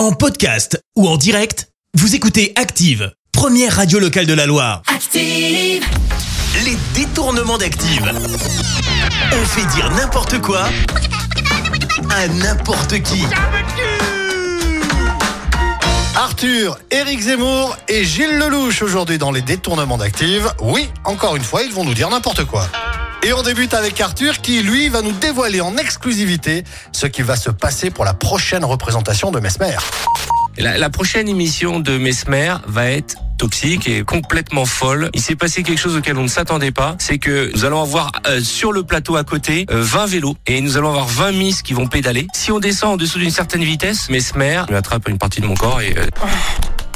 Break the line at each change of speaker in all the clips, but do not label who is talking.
En podcast ou en direct, vous écoutez Active, première radio locale de la Loire.
Active.
Les détournements d'Active. On fait dire n'importe quoi à n'importe qui.
Arthur, Éric Zemmour et Gilles Lelouch aujourd'hui dans les détournements d'Active. Oui, encore une fois, ils vont nous dire n'importe quoi. Et on débute avec Arthur qui, lui, va nous dévoiler en exclusivité ce qui va se passer pour la prochaine représentation de Mesmer.
La, la prochaine émission de Mesmer va être toxique et complètement folle. Il s'est passé quelque chose auquel on ne s'attendait pas, c'est que nous allons avoir euh, sur le plateau à côté euh, 20 vélos et nous allons avoir 20 miss qui vont pédaler. Si on descend en dessous d'une certaine vitesse, Mesmer me attrape une partie de mon corps et euh,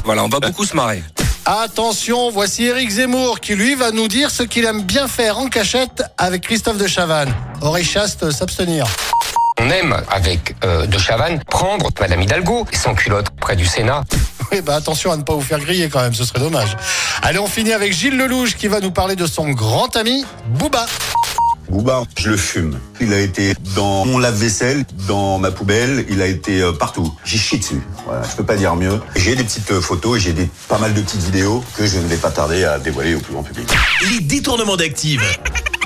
voilà, on va beaucoup se marrer.
Attention, voici Éric Zemmour qui, lui, va nous dire ce qu'il aime bien faire en cachette avec Christophe de Chavannes. Oreille chaste, s'abstenir.
On aime, avec euh, De Chavannes, prendre Madame Hidalgo sans culotte près du Sénat.
Oui, bah attention à ne pas vous faire griller quand même, ce serait dommage. Allez, on finit avec Gilles Lelouch qui va nous parler de son grand ami, Booba.
Booba, je le fume. Il a été dans mon lave-vaisselle, dans ma poubelle, il a été euh, partout. J'y chie dessus. Voilà, je peux pas dire mieux. J'ai des petites euh, photos et j'ai des pas mal de petites vidéos que je ne vais pas tarder à dévoiler au plus grand public.
Les détournements d'Active.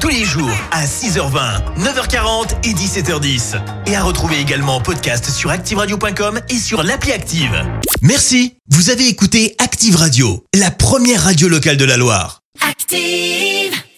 Tous les jours à 6h20, 9h40 et 17h10. Et à retrouver également en podcast sur ActiveRadio.com et sur l'appli Active. Merci. Vous avez écouté Active Radio, la première radio locale de la Loire.
Active.